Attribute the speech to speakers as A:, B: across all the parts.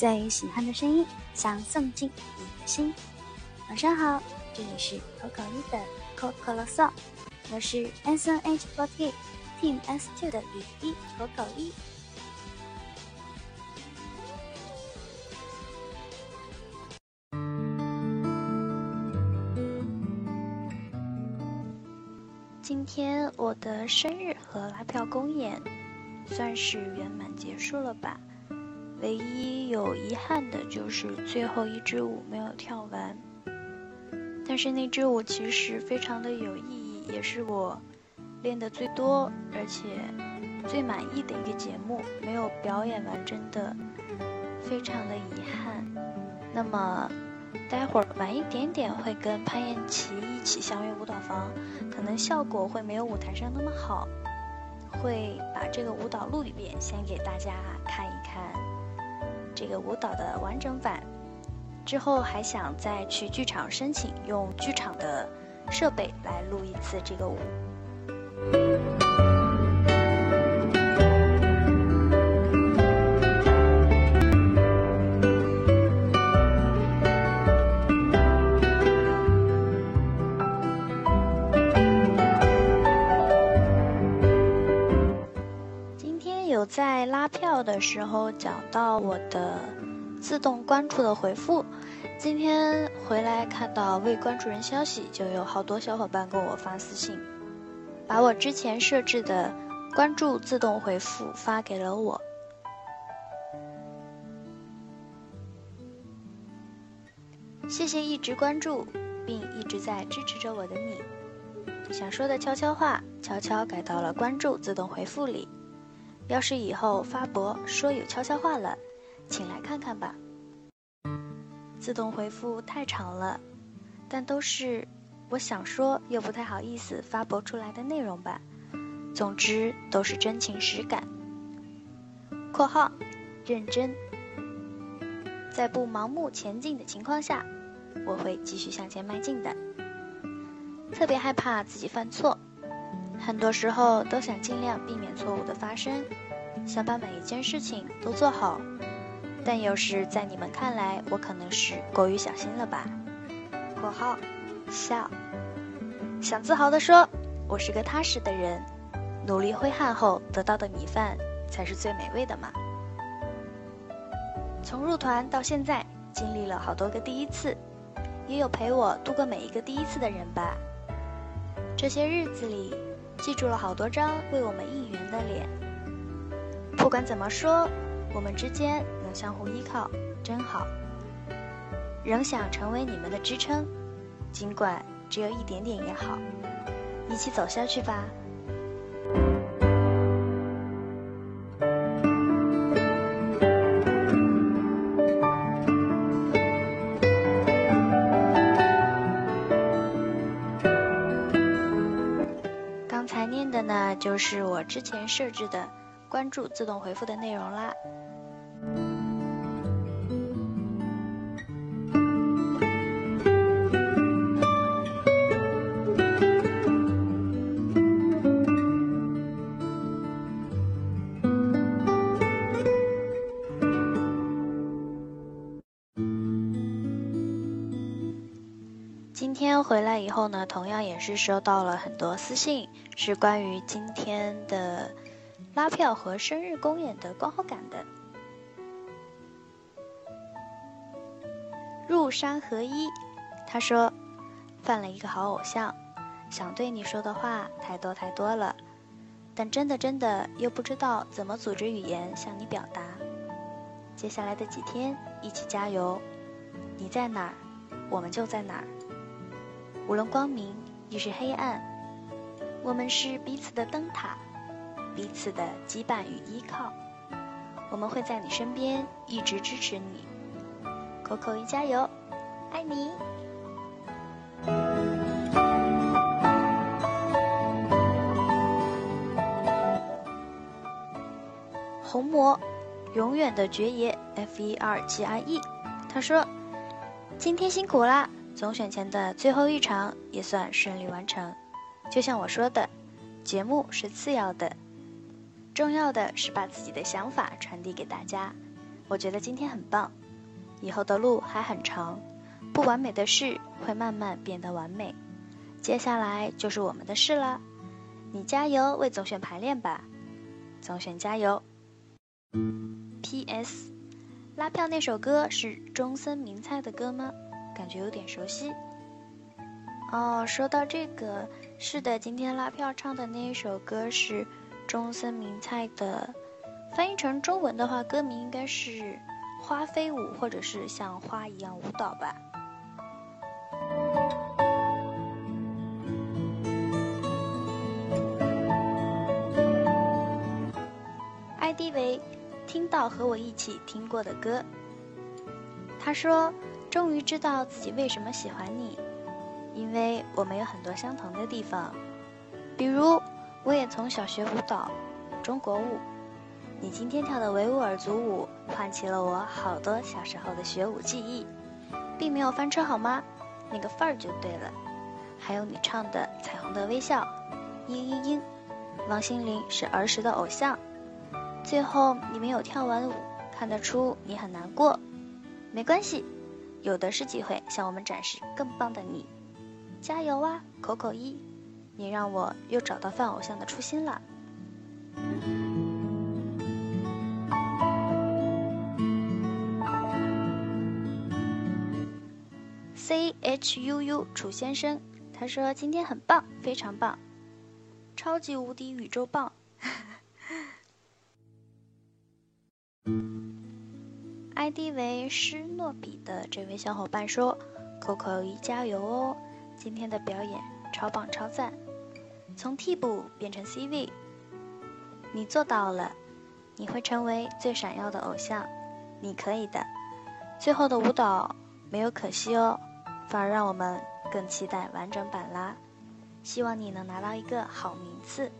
A: 最喜欢的声音，想送进你的心。晚上好，这里是口口一的口口啰嗦，我是 S N H forty Team S two 的雨衣口口一。今天我的生日和拉票公演算是圆满结束了吧。唯一有遗憾的就是最后一支舞没有跳完，但是那支舞其实非常的有意义，也是我练的最多而且最满意的一个节目，没有表演完真的非常的遗憾。那么待会儿晚一点点会跟潘燕琪一起相约舞蹈房，可能效果会没有舞台上那么好，会把这个舞蹈录一遍，先给大家看。这个舞蹈的完整版，之后还想再去剧场申请，用剧场的设备来录一次这个舞。时候讲到我的自动关注的回复，今天回来看到未关注人消息，就有好多小伙伴跟我发私信，把我之前设置的关注自动回复发给了我。谢谢一直关注并一直在支持着我的你，想说的悄悄话悄悄改到了关注自动回复里。要是以后发博说有悄悄话了，请来看看吧。自动回复太长了，但都是我想说又不太好意思发博出来的内容吧。总之都是真情实感。（括号认真）在不盲目前进的情况下，我会继续向前迈进的。特别害怕自己犯错。很多时候都想尽量避免错误的发生，想把每一件事情都做好，但有时在你们看来，我可能是过于小心了吧？（括号笑）想自豪地说，我是个踏实的人，努力挥汗后得到的米饭才是最美味的嘛。从入团到现在，经历了好多个第一次，也有陪我度过每一个第一次的人吧。这些日子里。记住了好多张为我们应援的脸。不管怎么说，我们之间能相互依靠，真好。仍想成为你们的支撑，尽管只有一点点也好，一起走下去吧。刚才念的呢就是我之前设置的关注自动回复的内容啦。今天回来以后呢，同样也是收到了很多私信，是关于今天的拉票和生日公演的观后感的。入山合一，他说，犯了一个好偶像，想对你说的话太多太多了，但真的真的又不知道怎么组织语言向你表达。接下来的几天一起加油，你在哪儿，我们就在哪儿。无论光明亦是黑暗，我们是彼此的灯塔，彼此的羁绊与依靠。我们会在你身边一直支持你，扣扣一加油，爱你。红魔，永远的爵爷 F E R G I E，他说：“今天辛苦啦。”总选前的最后一场也算顺利完成，就像我说的，节目是次要的，重要的是把自己的想法传递给大家，我觉得今天很棒，以后的路还很长，不完美的事会慢慢变得完美，接下来就是我们的事了。你加油为总选排练吧，总选加油。P.S. 拉票那首歌是中森明菜的歌吗？感觉有点熟悉。哦，说到这个，是的，今天拉票唱的那一首歌是中森明菜的，翻译成中文的话，歌名应该是《花飞舞》或者是像花一样舞蹈吧。ID 为听到和我一起听过的歌。他说：“终于知道自己为什么喜欢你。”因为我们有很多相同的地方，比如我也从小学舞蹈，中国舞。你今天跳的维吾尔族舞唤起了我好多小时候的学舞记忆，并没有翻车好吗？那个范儿就对了。还有你唱的《彩虹的微笑》，嘤嘤嘤，王心凌是儿时的偶像。最后你没有跳完舞，看得出你很难过。没关系，有的是机会向我们展示更棒的你。加油啊，口口一！你让我又找到饭偶像的初心了。C H U U 楚先生，他说今天很棒，非常棒，超级无敌宇宙棒。ID 为施诺比的这位小伙伴说：“：“Coco 一，加油哦！”今天的表演超棒超赞，从替补变成 C 位，你做到了，你会成为最闪耀的偶像，你可以的。最后的舞蹈没有可惜哦，反而让我们更期待完整版啦。希望你能拿到一个好名次。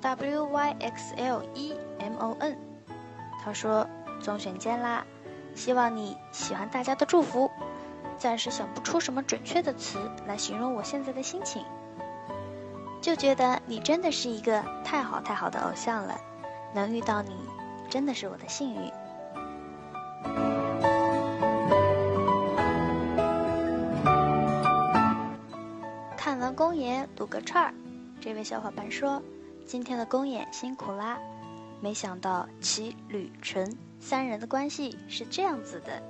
A: W Y X L E M O N，他说：“总选见啦，希望你喜欢大家的祝福。暂时想不出什么准确的词来形容我现在的心情，就觉得你真的是一个太好太好的偶像了，能遇到你真的是我的幸运。”看完公演撸个串儿，这位小伙伴说。今天的公演辛苦啦！没想到齐吕纯三人的关系是这样子的。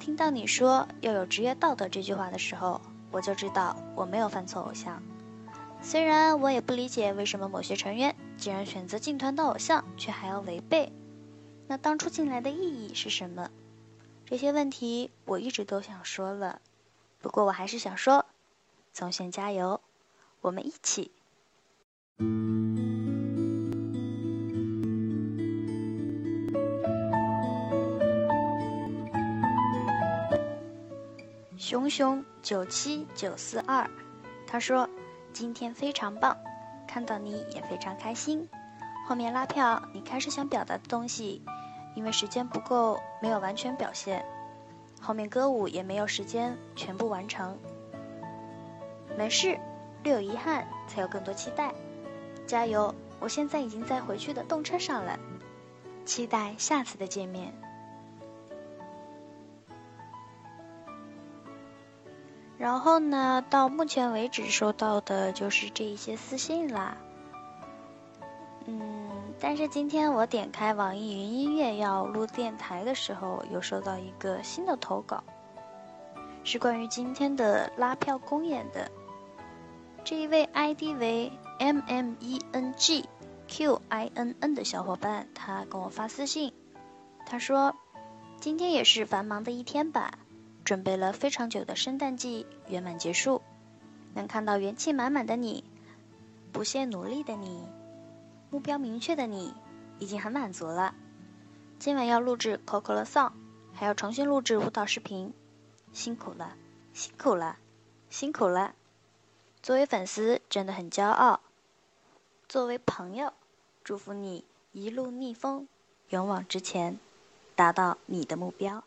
A: 听到你说要有职业道德这句话的时候，我就知道我没有犯错偶像。虽然我也不理解为什么某些成员既然选择进团当偶像，却还要违背，那当初进来的意义是什么？这些问题我一直都想说了，不过我还是想说，总选加油，我们一起。熊熊九七九四二，他说：“今天非常棒，看到你也非常开心。后面拉票，你开始想表达的东西，因为时间不够，没有完全表现。后面歌舞也没有时间全部完成。没事，略有遗憾，才有更多期待。”加油！我现在已经在回去的动车上了，期待下次的见面。然后呢，到目前为止收到的就是这一些私信啦。嗯，但是今天我点开网易云音乐要录电台的时候，有收到一个新的投稿，是关于今天的拉票公演的。这一位 ID 为。M M E N G Q I N N 的小伙伴，他跟我发私信，他说：“今天也是繁忙的一天吧，准备了非常久的圣诞季圆满结束，能看到元气满满的你，不懈努力的你，目标明确的你，已经很满足了。今晚要录制 Coco 的 song，还要重新录制舞蹈视频，辛苦了，辛苦了，辛苦了。作为粉丝，真的很骄傲。”作为朋友，祝福你一路逆风，勇往直前，达到你的目标。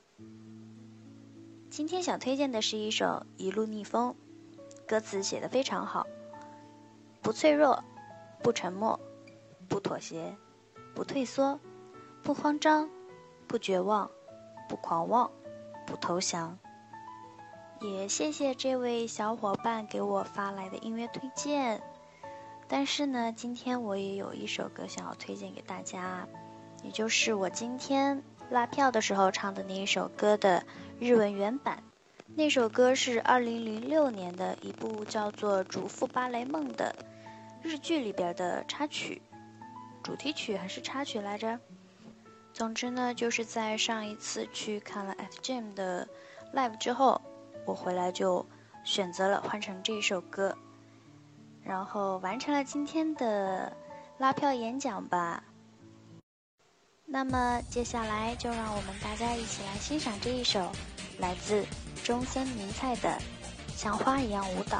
A: 今天想推荐的是一首《一路逆风》，歌词写得非常好，不脆弱，不沉默，不妥协，不退缩，不慌张，不绝望，不狂妄，不投降。也谢谢这位小伙伴给我发来的音乐推荐。但是呢，今天我也有一首歌想要推荐给大家，也就是我今天拉票的时候唱的那一首歌的日文原版。那首歌是二零零六年的一部叫做《主妇芭蕾梦》的日剧里边的插曲，主题曲还是插曲来着？总之呢，就是在上一次去看了 F Jam 的 live 之后。我回来就选择了换成这一首歌，然后完成了今天的拉票演讲吧。那么接下来就让我们大家一起来欣赏这一首来自中森明菜的《像花一样舞蹈》。